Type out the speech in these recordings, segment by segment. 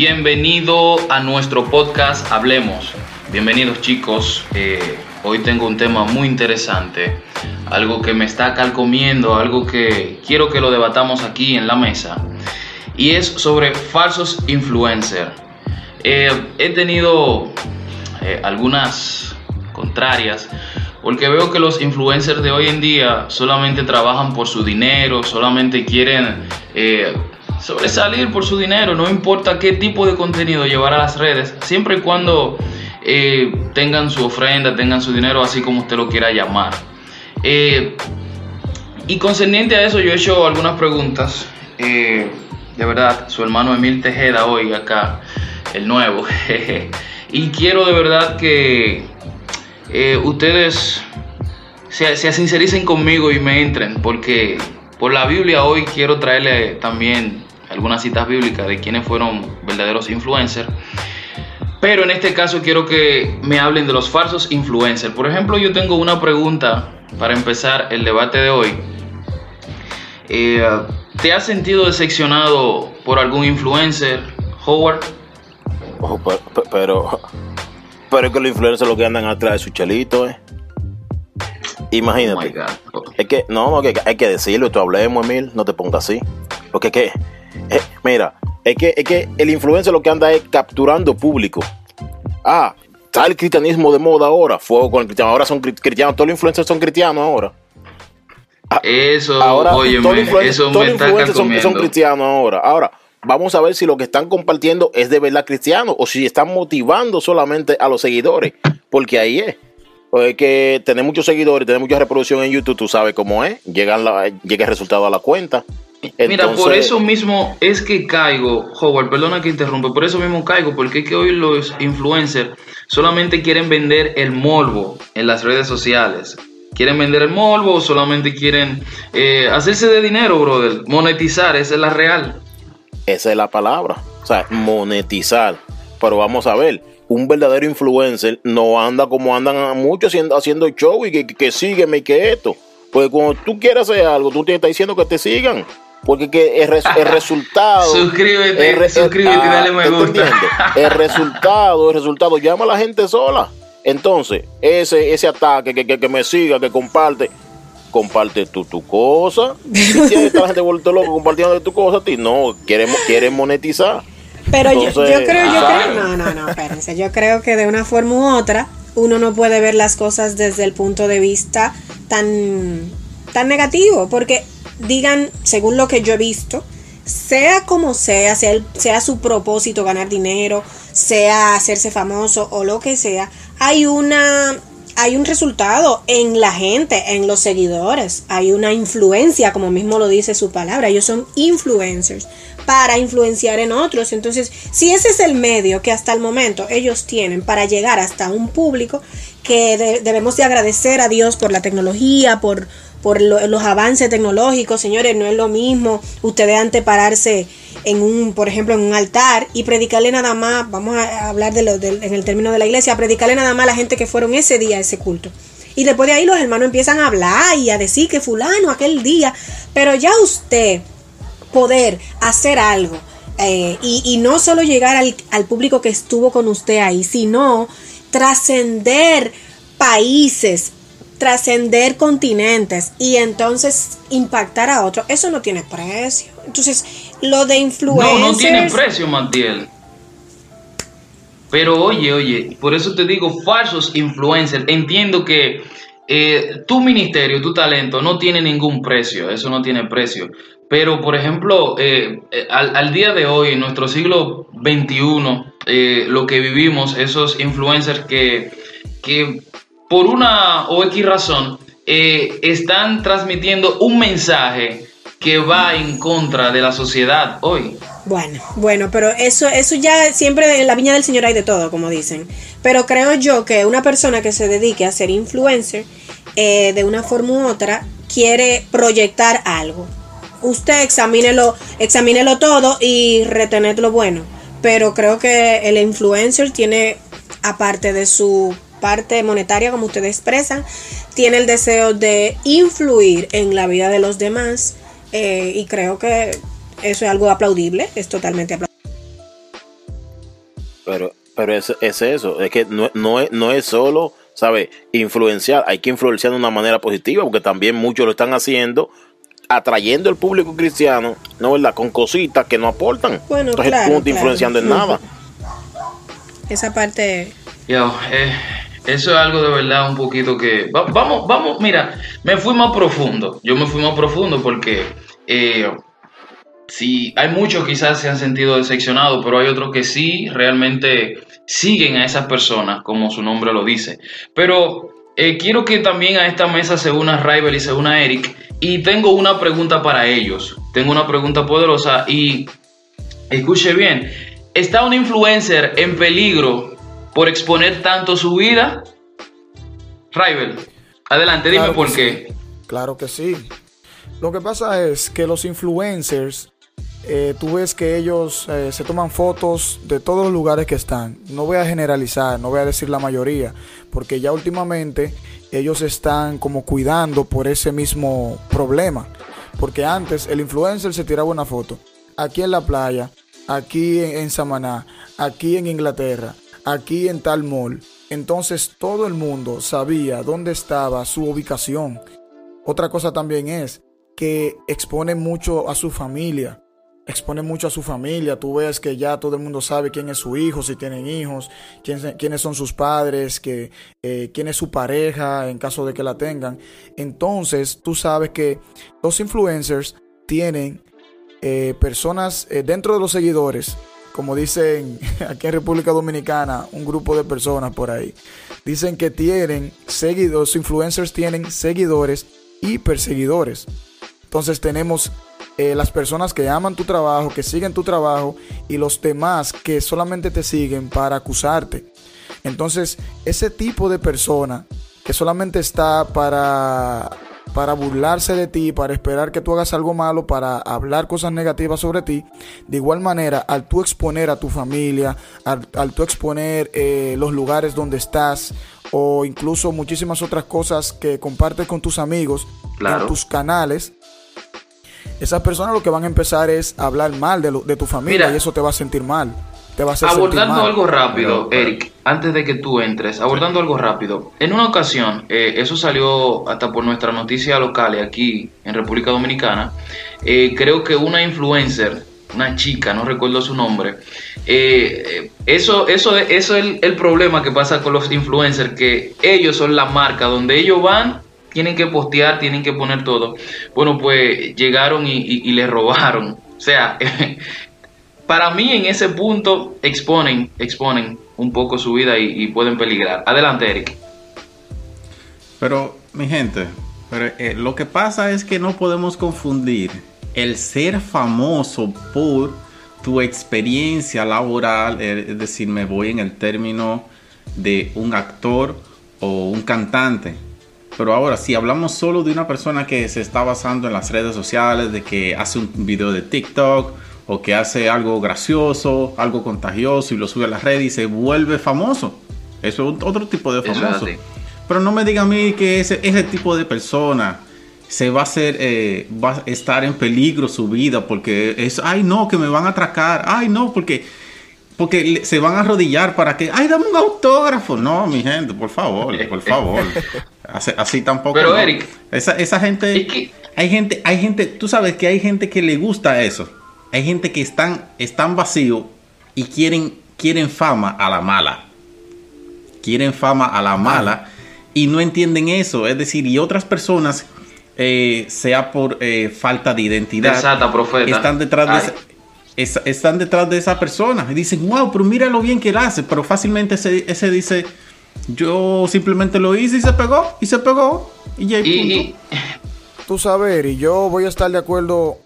Bienvenido a nuestro podcast Hablemos. Bienvenidos chicos. Eh, hoy tengo un tema muy interesante, algo que me está calcomiendo, algo que quiero que lo debatamos aquí en la mesa. Y es sobre falsos influencers. Eh, he tenido eh, algunas contrarias porque veo que los influencers de hoy en día solamente trabajan por su dinero, solamente quieren sobresalir por su dinero, no importa qué tipo de contenido llevar a las redes, siempre y cuando eh, tengan su ofrenda, tengan su dinero, así como usted lo quiera llamar. Eh, y concerniente a eso, yo he hecho algunas preguntas. Eh, de verdad, su hermano Emil Tejeda hoy acá, el nuevo. y quiero de verdad que ustedes se, se sincericen conmigo y me entren, porque por la Biblia hoy quiero traerle también algunas citas bíblicas de quienes fueron verdaderos influencers. Pero en este caso quiero que me hablen de los falsos influencers. Por ejemplo, yo tengo una pregunta para empezar el debate de hoy. Eh, ¿Te has sentido decepcionado por algún influencer, Howard? Oh, pero, pero, es que los influencers lo que andan atrás de su chelito, ¿eh? Imagínate. Oh es que, no, hay que decirlo, tú hablemos, Emil, no te pongas así. Porque, ¿qué? Eh, mira, es que, es que el influencer lo que anda es capturando público. Ah, está el cristianismo de moda ahora, fuego con el cristiano. Ahora son cristianos, todos los influencers son cristianos ahora. Ah, eso, ahora, oye, todos los influencers son, son cristianos ahora. Ahora, vamos a ver si lo que están compartiendo es de verdad cristiano o si están motivando solamente a los seguidores, porque ahí es. Es que tener muchos seguidores, tener mucha reproducción en YouTube, tú sabes cómo es, llegan la, llega el resultado a la cuenta. Mira, por eso mismo es que caigo, Howard, perdona que interrumpe, por eso mismo caigo, porque es que hoy los influencers solamente quieren vender el morbo en las redes sociales. Quieren vender el morbo o solamente quieren eh, hacerse de dinero, brother. Monetizar, esa es la real. Esa es la palabra. O sea, monetizar. Pero vamos a ver, un verdadero influencer no anda como andan muchos haciendo, haciendo show y que, que, sígueme y que esto. Pues cuando tú quieres hacer algo, tú te estás diciendo que te sigan. Porque que el, resultado. suscríbete, suscríbete, dale me gusta. El resultado, el resultado llama a la gente sola. Entonces, ese, ese ataque, que, que, me siga, que comparte, comparte tu, tu cosa. Si tienes la gente vuelto loco compartiendo tu cosa, a ti no, quieren, quieren monetizar. Pero yo, yo, creo, yo creo, no, no, no, espérense, yo creo que de una forma u otra uno no puede ver las cosas desde el punto de vista tan, tan negativo, porque digan, según lo que yo he visto, sea como sea, sea, sea su propósito ganar dinero, sea hacerse famoso o lo que sea, hay una hay un resultado en la gente, en los seguidores, hay una influencia, como mismo lo dice su palabra, ellos son influencers para influenciar en otros. Entonces, si ese es el medio que hasta el momento ellos tienen para llegar hasta un público, que debemos de agradecer a Dios por la tecnología, por por los avances tecnológicos, señores, no es lo mismo ustedes antes pararse en un, por ejemplo, en un altar y predicarle nada más, vamos a hablar de lo, en el término de la iglesia, predicarle nada más a la gente que fueron ese día a ese culto. Y después de ahí los hermanos empiezan a hablar y a decir que fulano aquel día, pero ya usted poder hacer algo eh, y, no solo llegar al, al público que estuvo con usted ahí, sino trascender países, trascender continentes y entonces impactar a otros, eso no tiene precio. Entonces, lo de influencia. No, no tiene precio, Mantiel. Pero oye, oye, por eso te digo falsos influencers. Entiendo que eh, tu ministerio, tu talento no tiene ningún precio, eso no tiene precio. Pero, por ejemplo, eh, eh, al, día de hoy, en nuestro siglo XXI, lo que vivimos, esos influencers que, que por una o X razón, eh, están transmitiendo un mensaje que va en contra de la sociedad hoy. Bueno, bueno, pero eso, eso ya siempre en la viña del Señor hay de todo, como dicen. Pero creo yo que una persona que se dedique a ser influencer, eh, de una forma u otra, quiere proyectar algo. Usted examínelo, examínelo todo y retener lo bueno. Pero creo que el influencer tiene, aparte de su parte monetaria, como ustedes expresan, tiene el deseo de influir en la vida de los demás. Eh, y creo que eso es algo aplaudible, es totalmente aplaudible. Pero, pero es, es eso, es que no, no, es, no es solo, ¿sabes? Influenciar, hay que influenciar de una manera positiva, porque también muchos lo están haciendo atrayendo al público cristiano, ¿no verdad? Con cositas que no aportan. Bueno, Entonces claro, tú no influenciando en nada. Esa parte... Yo, eh, eso es algo de verdad un poquito que... vamos, vamos, mira, me fui más profundo. Yo me fui más profundo porque... Eh, sí, hay muchos quizás se han sentido decepcionados, pero hay otros que sí realmente siguen a esas personas, como su nombre lo dice. Pero eh, quiero que también a esta mesa se una Rival y se una Eric. Y tengo una pregunta para ellos. Tengo una pregunta poderosa y escuche bien. ¿Está un influencer en peligro por exponer tanto su vida? Rival, adelante, dime por qué. Claro que sí. Lo que pasa es que los influencers eh, tú ves que ellos eh, se toman fotos de todos los lugares que están. No voy a generalizar, no voy a decir la mayoría, porque ya últimamente ellos están como cuidando por ese mismo problema. Porque antes el influencer se tiraba una foto aquí en la playa, aquí en, en Samaná, aquí en Inglaterra, aquí en tal mall. Entonces todo el mundo sabía dónde estaba su ubicación. Otra cosa también es que expone mucho a su familia expone mucho a su familia. Tú ves que ya todo el mundo sabe quién es su hijo, si tienen hijos, quiénes son sus padres, que, eh, quién es su pareja en caso de que la tengan. Entonces tú sabes que los influencers tienen eh, personas eh, dentro de los seguidores, como dicen aquí en República Dominicana, un grupo de personas por ahí. Dicen que tienen seguidores, influencers tienen seguidores y perseguidores. Entonces tenemos eh, las personas que aman tu trabajo, que siguen tu trabajo y los demás que solamente te siguen para acusarte. Entonces, ese tipo de persona que solamente está para, para burlarse de ti, para esperar que tú hagas algo malo, para hablar cosas negativas sobre ti, de igual manera, al tú exponer a tu familia, al, tú exponer eh, los lugares donde estás, o incluso muchísimas otras cosas que compartes con tus amigos en tus canales, esas personas lo que van a empezar es a hablar mal de, de tu familia y eso te va a sentir mal. Te va a hacer abordando algo rápido, Eric, antes de que tú entres, abordando algo rápido. En una ocasión, eh, eso salió hasta por nuestra noticia local aquí en República Dominicana. Eh, creo que una influencer, una chica, no recuerdo su nombre. Eh, eso, eso, eso es el problema que pasa con los influencers, que ellos son la marca donde ellos van tienen que postear, tienen que poner todo. Bueno, pues llegaron y, le robaron. O sea, para mí en ese punto exponen, exponen un poco su vida y, pueden peligrar. Adelante, Eric. Pero, mi gente, pero, eh, lo que pasa es que no podemos confundir el ser famoso por tu experiencia laboral, eh, es decir, me voy en el término de un actor o un cantante pero ahora, si hablamos solo de una persona que se está basando en las redes sociales, de que hace un video de TikTok o que hace algo gracioso, algo contagioso y lo sube a las redes y se vuelve famoso. Eso es otro tipo de famoso. Pero no me diga a mí que ese, ese tipo de persona se va a hacer, eh, va a estar en peligro su vida porque es, ay no, que me van a atracar, ay no, porque porque se van a arrodillar para que, ay, dame un autógrafo. No, mi gente, por favor, por favor. Así, tampoco. Pero Eric, esa, esa gente, hay gente, hay gente, tú sabes que hay gente que le gusta eso. Hay gente que están, están vacíos y quieren, quieren fama a la mala. Quieren fama a la mala y no entienden eso. Es decir, y otras personas, eh, sea por eh, falta de identidad, están detrás de están detrás de esa persona y dicen, wow, pero mira lo bien que él hace, pero fácilmente ese, ese dice, Yo simplemente lo hice y se pegó, y se pegó, y ya y, Tú sabes, y yo voy a estar de acuerdo,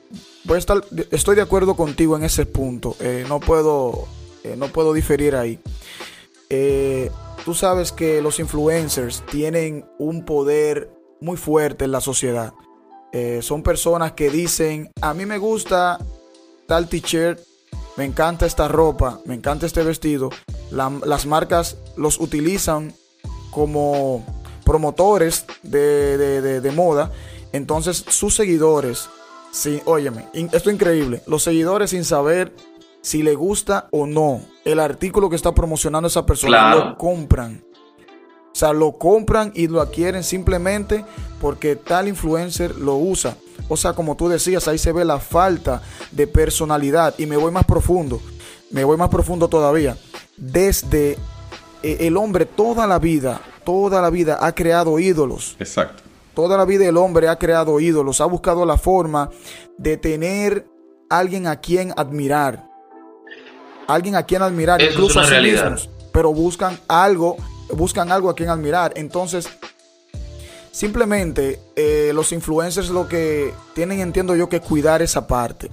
voy a estoy de acuerdo contigo en ese punto. Eh, no puedo, eh, no puedo diferir ahí. Eh, tú sabes que los influencers tienen un poder muy fuerte en la sociedad. son personas que dicen, a mí me gusta tal t-shirt, me encanta esta ropa, me encanta este vestido. las marcas los utilizan como promotores de, moda. Entonces sus seguidores, sí, óyeme, esto es increíble. Los seguidores sin saber si le gusta o no el artículo que está promocionando esa persona, lo compran. O sea, lo compran y lo adquieren simplemente porque tal influencer lo usa. O sea, como tú decías, ahí se ve la falta de personalidad. Y me voy más profundo. Me voy más profundo todavía. Desde eh, el hombre toda la vida, toda la vida ha creado ídolos. Exacto. Toda la vida el hombre ha creado ídolos. Ha buscado la forma de tener alguien a quien admirar. Alguien a quien admirar. incluso a sí mismos. Pero buscan algo buscan algo a quien admirar. Entonces, simplemente eh, los influencers lo que tienen, entiendo yo, que cuidar esa parte.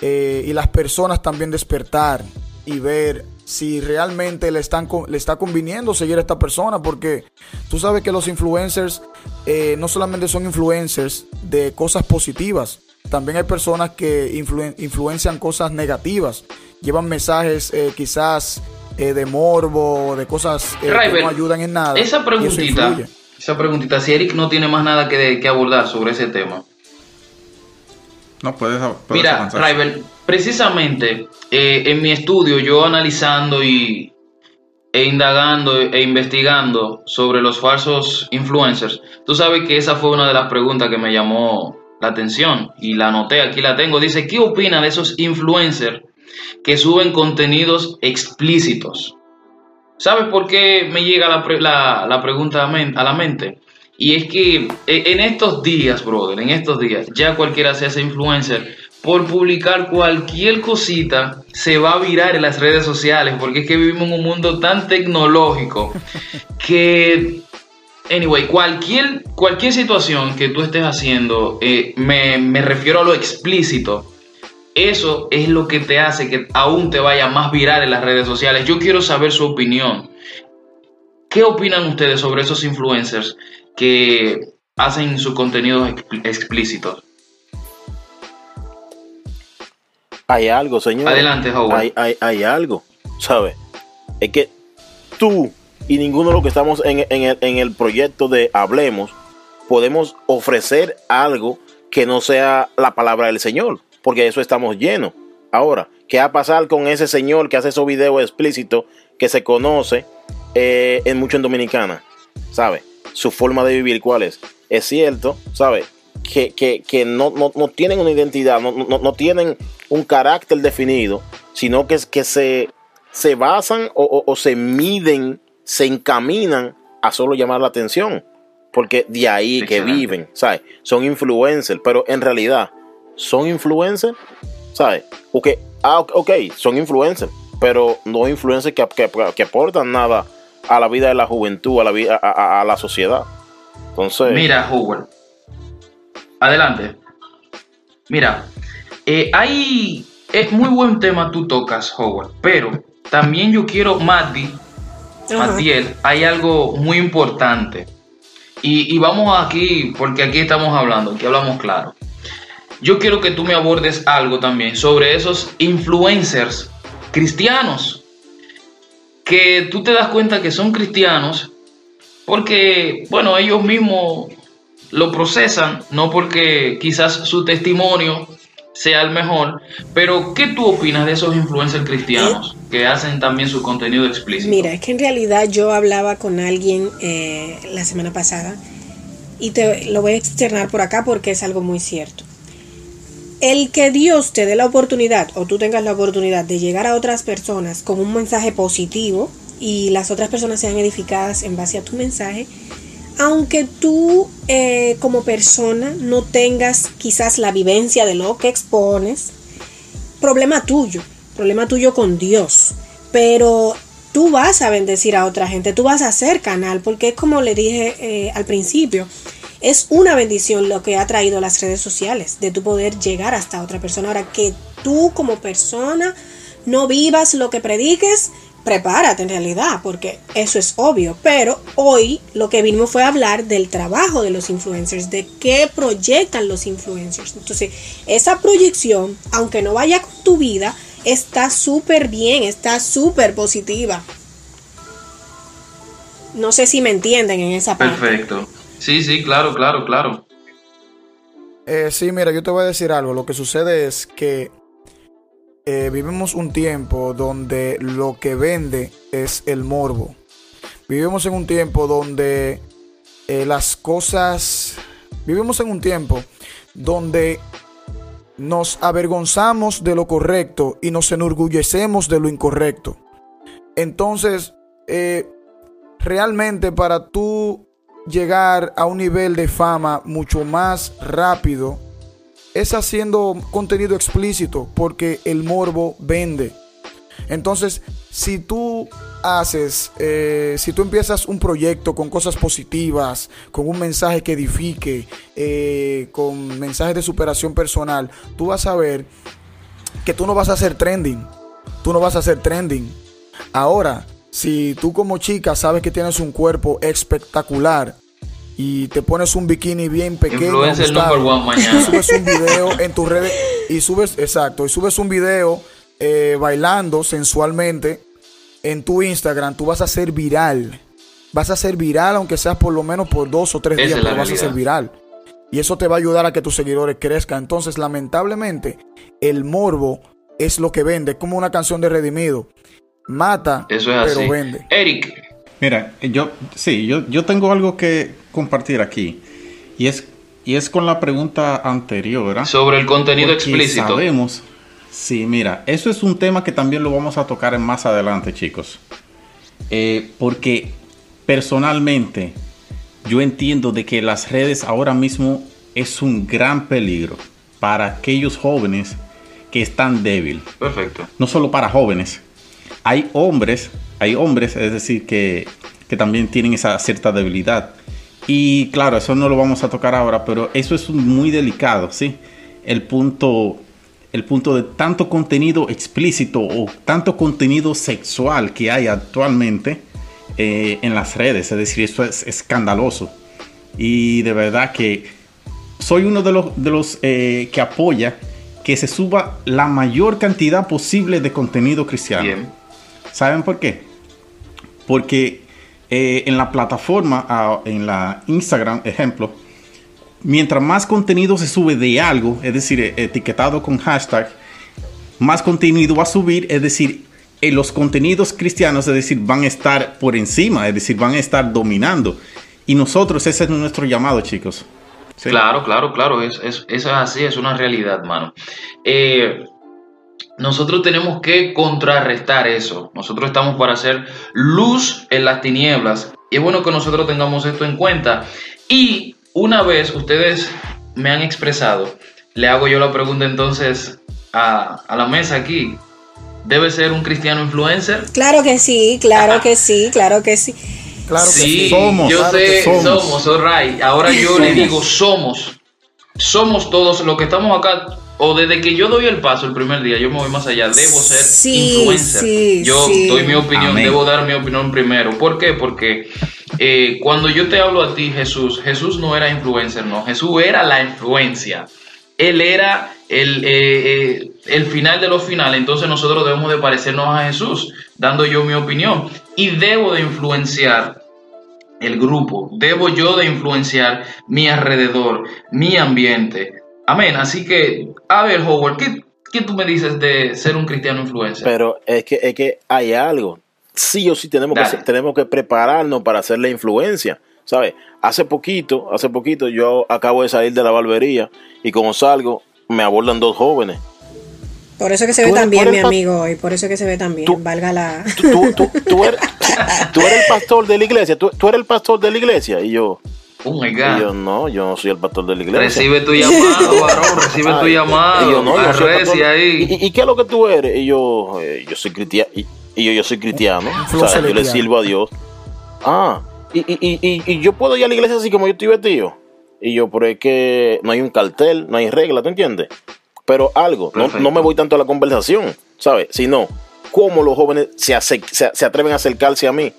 Eh, y las personas también despertar y ver si realmente le, están, le está conviniendo seguir a esta persona, porque tú sabes que los influencers eh, no solamente son influencers de cosas positivas, también hay personas que influencian cosas negativas, llevan mensajes quizás eh, de morbo, de cosas eh, que no ayudan en nada. Esa preguntita, esa preguntita, si Eric no tiene más nada que, que abordar sobre ese tema. No, puedes. Mira, Raibel, precisamente eh, en mi estudio, yo analizando y, e indagando e investigando sobre los falsos influencers, tú sabes que esa fue una de las preguntas que me llamó la atención y la anoté, aquí la tengo. Dice, ¿qué opina de esos influencers que suben contenidos explícitos. ¿Sabes por qué me llega la, pregunta a la mente? Y es que eh, en estos días, brother, en estos días, ya cualquiera se hace influencer, por publicar cualquier cosita se va a virar en las redes sociales, porque es que vivimos en un mundo tan tecnológico que, anyway, cualquier, cualquier situación que tú estés haciendo, eh, me, me refiero a lo explícito, eso es lo que te hace que aún te vaya más viral en las redes sociales. Yo quiero saber su opinión. ¿Qué opinan ustedes sobre esos influencers que hacen sus contenidos explícitos? Hay algo, señor. Adelante, Howard. Hay, algo, ¿sabes? Es que tú y ninguno de los que estamos en, el, en el proyecto de Hablemos podemos ofrecer algo que no sea la palabra del Señor porque de eso estamos llenos. Ahora, ¿qué va a pasar con ese señor que hace esos videos explícitos que se conoce eh, en mucho en Dominicana? ¿Sabe? Su forma de vivir, ¿cuál es? Es cierto, ¿sabe? Que, que, no, no, tienen una identidad, no, no, tienen un carácter definido, sino que, que se, se basan o, o se miden, se encaminan a solo llamar la atención porque de ahí que viven, ¿sabes? Son influencers, pero en realidad son influencers, ¿sabes? Porque, ah, ok, son influencers, pero no influencers que, que, aportan nada a la vida de la juventud, a la, vida, a, la sociedad. Entonces. Mira, Howard. Adelante. Mira, eh, hay. Es muy buen tema tú tocas, Howard, pero también yo quiero, Mati, Matiel, hay algo muy importante. Y, y, vamos aquí, porque aquí estamos hablando, aquí hablamos claro yo quiero que tú me abordes algo también sobre esos influencers cristianos que tú te das cuenta que son cristianos porque, bueno, ellos mismos lo procesan, no porque quizás su testimonio sea el mejor, pero ¿qué tú opinas de esos influencers cristianos que hacen también su contenido explícito? Mira, es que en realidad yo hablaba con alguien eh, la semana pasada y te lo voy a externar por acá porque es algo muy cierto el que Dios te dé la oportunidad o tú tengas la oportunidad de llegar a otras personas con un mensaje positivo y las otras personas sean edificadas en base a tu mensaje, aunque tú eh, como persona no tengas quizás la vivencia de lo que expones, problema tuyo, problema tuyo con Dios. Pero tú vas a bendecir a otra gente, tú vas a hacer canal, porque como le dije eh, al principio, es una bendición lo que ha traído las redes sociales, de tu poder llegar hasta otra persona. Ahora que tú como persona no vivas lo que prediques, prepárate en realidad, porque eso es obvio. Pero hoy lo que vinimos fue a hablar del trabajo de los influencers, de qué proyectan los influencers. Entonces, esa proyección, aunque no vaya con tu vida, está súper bien, está súper positiva. No sé si me entienden en esa parte. Perfecto. Sí, sí, claro, claro, claro. Eh, sí, mira, yo te voy a decir algo. Lo que sucede es que eh, vivimos un tiempo donde lo que vende es el morbo. Vivimos en un tiempo donde eh, las cosas... Vivimos en un tiempo donde nos avergonzamos de lo correcto y nos enorgullecemos de lo incorrecto. Entonces, realmente para tú llegar a un nivel de fama mucho más rápido es haciendo contenido explícito porque el morbo vende. Entonces, si tú haces, eh, si tú empiezas un proyecto con cosas positivas, con un mensaje que edifique, eh, con mensajes de superación personal, tú vas a ver que tú no vas a hacer trending. Tú no vas a hacer trending. Ahora, si tú como chica sabes que tienes un cuerpo espectacular y te pones un bikini bien pequeño, y subes un video en tus redes y subes, exacto, y subes un video eh, bailando sensualmente en tu Instagram, tú vas a ser viral. Vas a ser viral, aunque seas por lo menos por dos o tres días, pero vas a ser viral. Y eso te va a ayudar a que tus seguidores crezcan. Entonces, lamentablemente, el morbo es lo que vende, como una canción de Redimido mata, pero vende. Eric. Mira, yo sí, yo, yo tengo algo que compartir aquí. Y es, y es con la pregunta anterior. ¿ah? Sobre el contenido explícito. Sabemos. Sí, mira, eso es un tema que también lo vamos a tocar más adelante, chicos. Eh, porque personalmente yo entiendo de que las redes ahora mismo es un gran peligro para aquellos jóvenes que están débiles. Perfecto. No solo para jóvenes, hay hombres, hay hombres, es decir, que, también tienen esa cierta debilidad. Y claro, eso no lo vamos a tocar ahora, pero eso es muy delicado, ¿sí? El punto, el punto de tanto contenido explícito o tanto contenido sexual que hay actualmente eh, en las redes, es decir, esto es escandaloso. Y de verdad que soy uno de los, de los eh, que apoya que se suba la mayor cantidad posible de contenido cristiano. Bien. ¿Saben por qué? Porque eh, en la plataforma, en la Instagram, ejemplo, mientras más contenido se sube de algo, es decir, eh, etiquetado con hashtag, más contenido va a subir, es decir, eh, los contenidos cristianos, es decir, van a estar por encima, es decir, van a estar dominando. Y nosotros, ese es nuestro llamado, chicos. Claro, claro, claro, es, es, es, así, es una realidad, mano. Eh, nosotros tenemos que contrarrestar eso. Nosotros estamos para hacer luz en las tinieblas. Y es bueno que nosotros tengamos esto en cuenta. Y una vez ustedes me han expresado, le hago yo la pregunta entonces a, la mesa aquí. ¿Debe ser un cristiano influencer? Claro que sí, claro que sí, claro que sí. Claro que sí, somos. Yo sé, somos, somos Ahora yo le digo somos. Somos todos los que estamos acá o desde que yo doy el paso el primer día, yo me voy más allá, debo ser influencer. yo doy mi opinión, debo dar mi opinión primero. ¿Por qué? Porque eh, cuando yo te hablo a ti, Jesús, Jesús no era influencer, no, Jesús era la influencia. Él era el, eh, eh, el final de los finales, entonces nosotros debemos de parecernos a Jesús, dando yo mi opinión. Y debo de influenciar el grupo, debo yo de influenciar mi alrededor, mi ambiente, Amén. Así que, a ver, Howard, ¿qué, tú me dices de ser un cristiano influencer? Pero es que, es que hay algo. Sí o sí tenemos que, tenemos que prepararnos para hacer la influencia. ¿Sabes? Hace poquito, hace poquito yo acabo de salir de la barbería y como salgo me abordan dos jóvenes. Por eso que se ve tan bien, mi amigo, y por eso que se ve tan bien, valga la... Tú, eres, el pastor de la iglesia, tú, tú eres el pastor de la iglesia, y yo... Oh my God. Y yo no, yo no soy el pastor de la iglesia. Recibe tu llamado, varón, recibe tu llamado. Y yo no, yo soy ahí. ¿Y, ¿Y, qué es lo que tú eres? Y yo, eh, yo soy cristiano. Y yo, yo soy cristiano. O sea, yo le sirvo a Dios. Ah, y, y, y, y, yo puedo ir a la iglesia así como yo estoy vestido. Y yo, pero es que no hay un cartel, no hay regla, ¿te entiendes? Pero algo, no, no, me voy tanto a la conversación, ¿sabes? Sino, cómo los jóvenes se, se, atreven a acercarse a mí.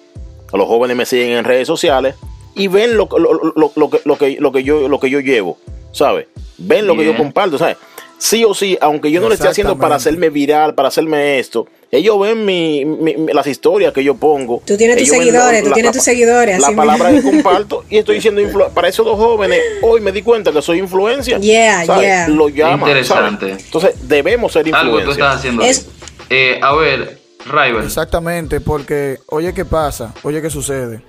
Los jóvenes me siguen en redes sociales y ven lo, lo, lo, lo que, lo, que, lo, que yo, lo que yo llevo, ¿sabes? Ven lo que yo comparto, ¿sabes? Sí o sí, aunque yo no lo esté haciendo para hacerme viral, para hacerme esto, ellos ven mi, las historias que yo pongo. Tú tienes tus seguidores, tú tienes tus seguidores. La palabra que comparto y estoy diciendo para esos dos jóvenes. Hoy me di cuenta que soy influencia. Yeah, yeah. Lo llaman. Interesante. Entonces debemos ser influencia. Algo tú estás haciendo. Es, eh, a ver, Rival. Exactamente, porque oye qué pasa, oye qué sucede.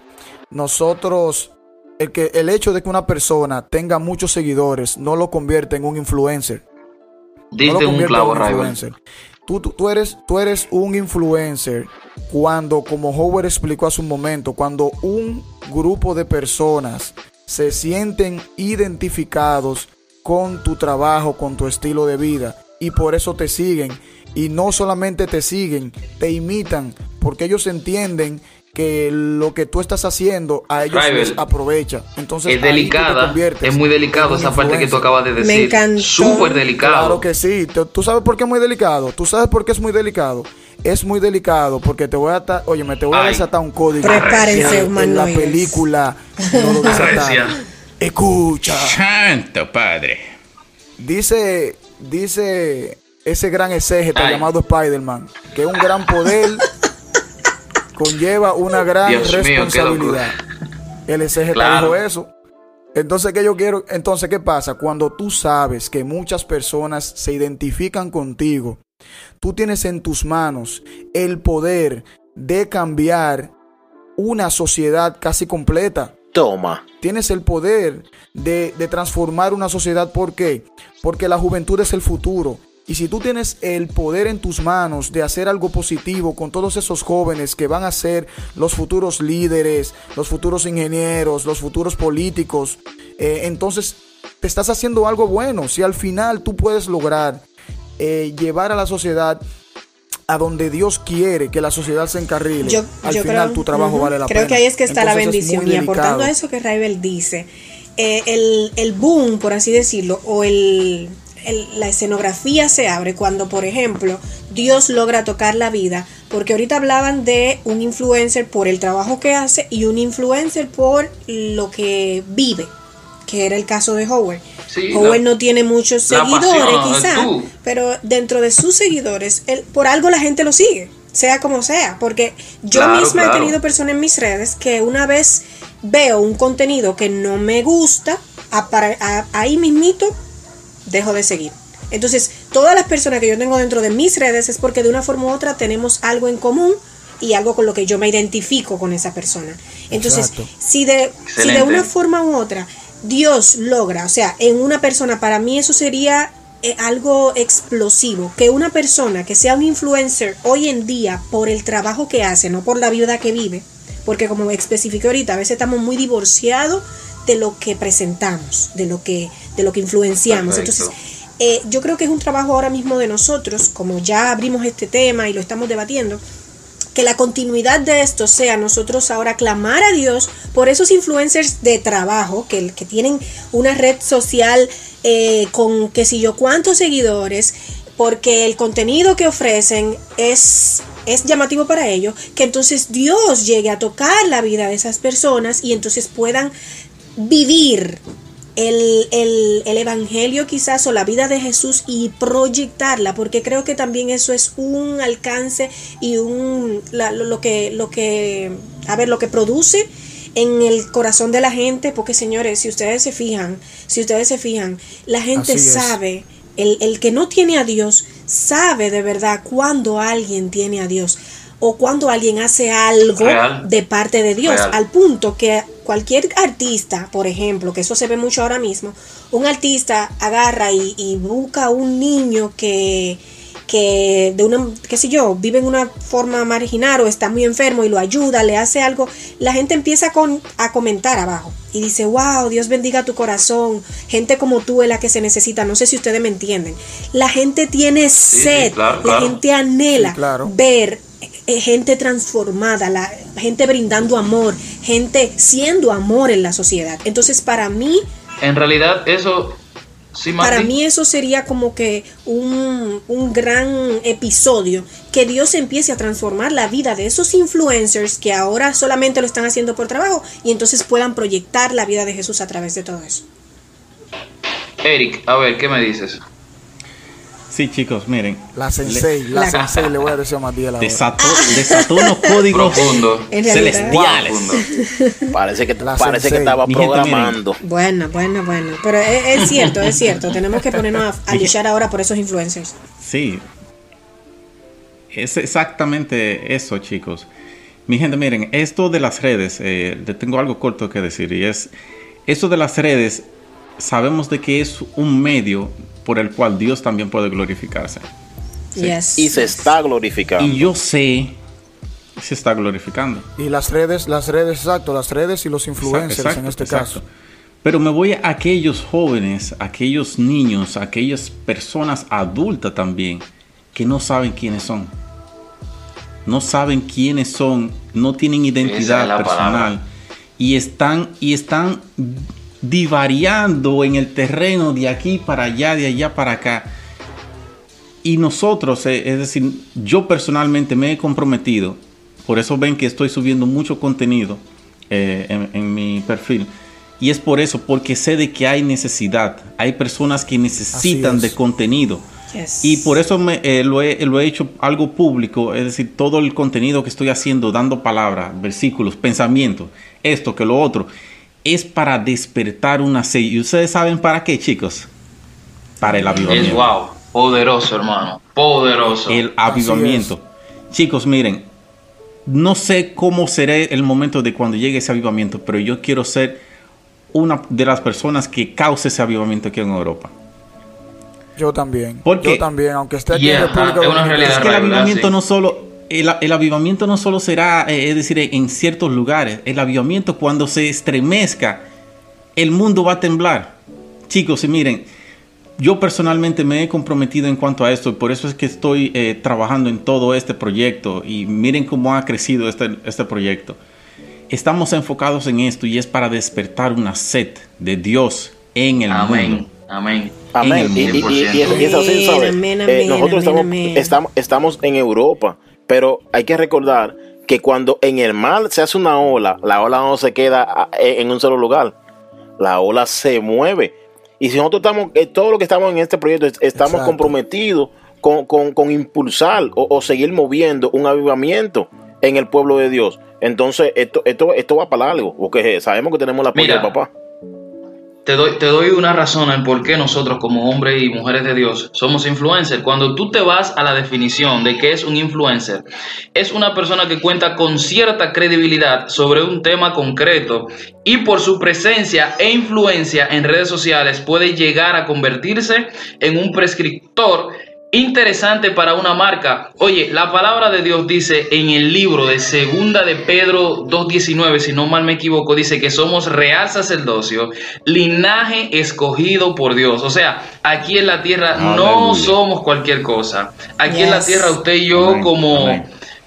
Nosotros, el, que, el hecho de que una persona tenga muchos seguidores no lo convierte en un influencer. Diste un clavo, Rival. Tú, tú, eres, tú eres un influencer cuando, como Howard explicó hace un momento, cuando un grupo de personas se sienten identificados con tu trabajo, con tu estilo de vida y por eso te siguen y no solamente te siguen, te imitan, porque ellos entienden que lo que tú estás haciendo a ellos les aprovecha. Entonces, es delicada, es muy delicado esa parte que tú acabas de decir. Me encantó. Súper delicado. Claro que sí. ¿Tú sabes por qué es muy delicado? ¿Tú sabes por qué es muy delicado? Es muy delicado porque te voy a atar, oye, me te voy a desatar un código. Prepárense, En la película no lo Escucha. Santo Padre. Dice, dice ese gran exégeta llamado Spider-Man, que es un gran poder conlleva una gran responsabilidad. el exégeta dijo eso. Entonces, ¿qué yo quiero? Entonces, ¿qué pasa? Cuando tú sabes que muchas personas se identifican contigo, tú tienes en tus manos el poder de cambiar una sociedad casi completa. Toma. Tienes el poder de, de transformar una sociedad. ¿Por qué? Porque la juventud es el futuro. Y si tú tienes el poder en tus manos de hacer algo positivo con todos esos jóvenes que van a ser los futuros líderes, los futuros ingenieros, los futuros políticos, eh, entonces te estás haciendo algo bueno. Si al final tú puedes lograr eh, llevar a la sociedad a donde Dios quiere que la sociedad se encarrile, al final tu trabajo vale la pena. Creo que ahí es que está la bendición. y aportando a eso que Raibel dice, eh, el, el boom, por así decirlo, o el la escenografía se abre cuando, por ejemplo, Dios logra tocar la vida, porque ahorita hablaban de un influencer por el trabajo que hace y un influencer por lo que vive, que era el caso de Howard. Howard no tiene muchos seguidores, quizás, pero dentro de sus seguidores, por algo la gente lo sigue, sea como sea, porque yo misma he tenido personas en mis redes que una vez veo un contenido que no me gusta, ahí mismito dejo de seguir. Entonces, todas las personas que yo tengo dentro de mis redes es porque de una forma u otra tenemos algo en común y algo con lo que yo me identifico con esa persona. Entonces, si de, si de una forma u otra Dios logra, o sea, en una persona, para mí eso sería eh, algo explosivo, que una persona que sea un influencer hoy en día por el trabajo que hace, no por la vida que vive, porque como especifiqué ahorita, a veces estamos muy divorciados de lo que presentamos, de lo que, de lo que influenciamos. Entonces, eh, yo creo que es un trabajo ahora mismo de nosotros, como ya abrimos este tema y lo estamos debatiendo, que la continuidad de esto sea nosotros ahora clamar a Dios por esos influencers de trabajo que, que tienen una red social eh, con que si yo cuántos seguidores, porque el contenido que ofrecen es, es llamativo para ellos, que entonces Dios llegue a tocar la vida de esas personas y entonces puedan vivir el, Evangelio quizás o la vida de Jesús y proyectarla, porque creo que también eso es un alcance y un lo, que, lo que, a ver, lo que produce en el corazón de la gente, porque señores, si ustedes se fijan, si ustedes se fijan, la gente sabe, el, el que no tiene a Dios, sabe de verdad cuando alguien tiene a Dios o cuando alguien hace algo de parte de Dios, al punto que cualquier artista, por ejemplo, que eso se ve mucho ahora mismo, un artista agarra y, busca a un niño que, que de una, qué sé yo, vive en una forma marginal o está muy enfermo y lo ayuda, le hace algo, la gente empieza con, a comentar abajo y dice, wow, Dios bendiga tu corazón, gente como tú es la que se necesita, no sé si ustedes me entienden. La gente tiene sed, la gente anhela ver eh, gente transformada, la gente brindando amor, gente siendo amor en la sociedad. Entonces, para mí... En realidad, eso para mí eso sería como que un, un, gran episodio, que Dios empiece a transformar la vida de esos influencers que ahora solamente lo están haciendo por trabajo y entonces puedan proyectar la vida de Jesús a través de todo eso. Eric, a ver, ¿qué me dices? Sí, chicos, miren. La sensei, la, sensei, le voy a decir a Matías Desató, desató unos códigos celestiales. Parece que, parece que estaba programando. bueno, bueno, bueno. Pero es, cierto, es cierto. Tenemos que ponernos a, luchar ahora por esos influencers. Sí. Es exactamente eso, chicos. Mi gente, miren, esto de las redes, eh, tengo algo corto que decir, y es, esto de las redes, sabemos de que es un medio por el cual Dios también puede glorificarse. y se está glorificando. Y yo sé se está glorificando. Y las redes, las redes, exacto, las redes y los influencers en este caso. Pero me voy a aquellos jóvenes, aquellos niños, aquellas personas adultas también, que no saben quiénes son. No saben quiénes son, no tienen identidad personal. Y están, y están divariando en el terreno de aquí para allá, de allá para acá. Y nosotros, eh, es decir, yo personalmente me he comprometido, por eso ven que estoy subiendo mucho contenido eh, en, mi perfil. Y es por eso, porque sé de que hay necesidad, hay personas que necesitan de contenido. Y por eso me, eh, lo, he, lo, he, hecho algo público, es decir, todo el contenido que estoy haciendo, dando palabras, versículos, pensamientos, esto que lo otro es para despertar una sed. ¿Y ustedes saben para qué, chicos? Para el avivamiento. Es wow, poderoso, hermano, poderoso. El avivamiento. Chicos, miren, no sé cómo será el momento de cuando llegue ese avivamiento, pero yo quiero ser una de las personas que cause ese avivamiento aquí en Europa. Yo también. Yo también, aunque esté aquí en República Dominicana. Es que el avivamiento no solo el, avivamiento no solo será, eh, es decir, en ciertos lugares, el avivamiento cuando se estremezca, el mundo va a temblar. Chicos, y miren, yo personalmente me he comprometido en cuanto a esto y por eso es que estoy eh, trabajando en todo este proyecto y miren cómo ha crecido este, este proyecto. Estamos enfocados en esto y es para despertar una sed de Dios en el mundo. Amén. Amén. Y, es así, ¿sabes? nosotros estamos, estamos en Europa pero hay que recordar que cuando en el mar se hace una ola, la ola no se queda ah, en un solo lugar. La ola se mueve. Y si nosotros estamos, eh, todo lo que estamos en este proyecto, estamos comprometidos con, impulsar o, seguir moviendo un avivamiento en el pueblo de Dios. Entonces, esto, esto, esto va para algo, porque sabemos que tenemos la apoyo de papá te doy, te doy una razón en por qué nosotros como hombres y mujeres de Dios somos influencers. Cuando tú te vas a la definición de qué es un influencer, es una persona que cuenta con cierta credibilidad sobre un tema concreto y por su presencia e influencia en redes sociales puede llegar a convertirse en un prescriptor interesante para una marca. Oye, la palabra de Dios dice en el libro de Segunda de Pedro 2.19, si no mal me equivoco, dice que somos real sacerdocio, linaje escogido por Dios. O sea, aquí en la tierra no somos cualquier cosa. Aquí en la tierra usted y yo como...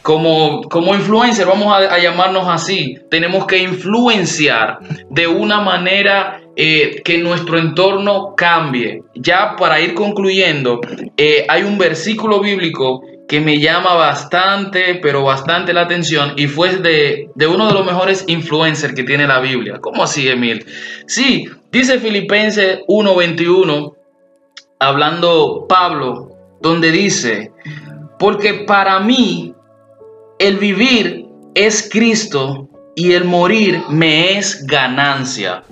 Como, como influencer, vamos a llamarnos así, tenemos que influenciar de una manera eh, que nuestro entorno cambie. Ya para ir concluyendo, eh, hay un versículo bíblico que me llama bastante, pero bastante la atención y fue de, de uno de los mejores influencers que tiene la Biblia. ¿Cómo así, Emil? Sí, dice Filipenses 1:21, hablando Pablo, donde dice, porque para mí el vivir es Cristo y el morir me es ganancia.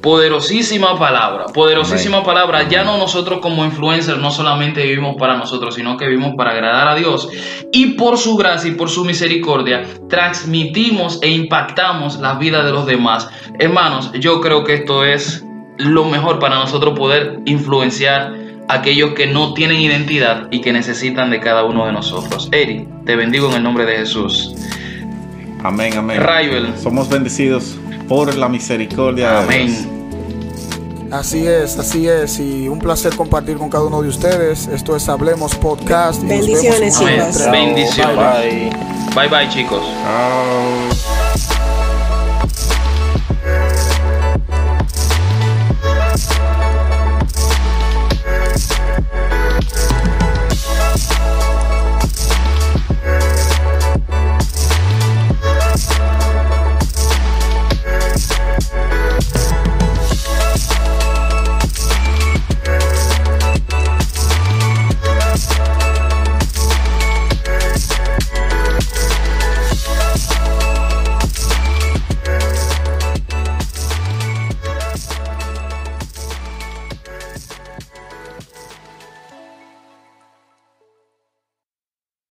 Poderosísima palabra, poderosísima palabra. Ya no nosotros como influencers no solamente vivimos para nosotros, sino que vivimos para agradar a Dios. Y por su gracia y por su misericordia transmitimos e impactamos la vida de los demás. Hermanos, yo creo que esto es lo mejor para nosotros poder influenciar aquellos que no tienen identidad y que necesitan de cada uno de nosotros. Eri, te bendigo en el nombre de Jesús. Amén, amén. Rayuel. Somos bendecidos por la misericordia Amén. Así es, así es. Y un placer compartir con cada uno de ustedes. Esto es Hablemos Podcast. Bendiciones, chicos. Bendiciones. Bye bye, chicos. Chao.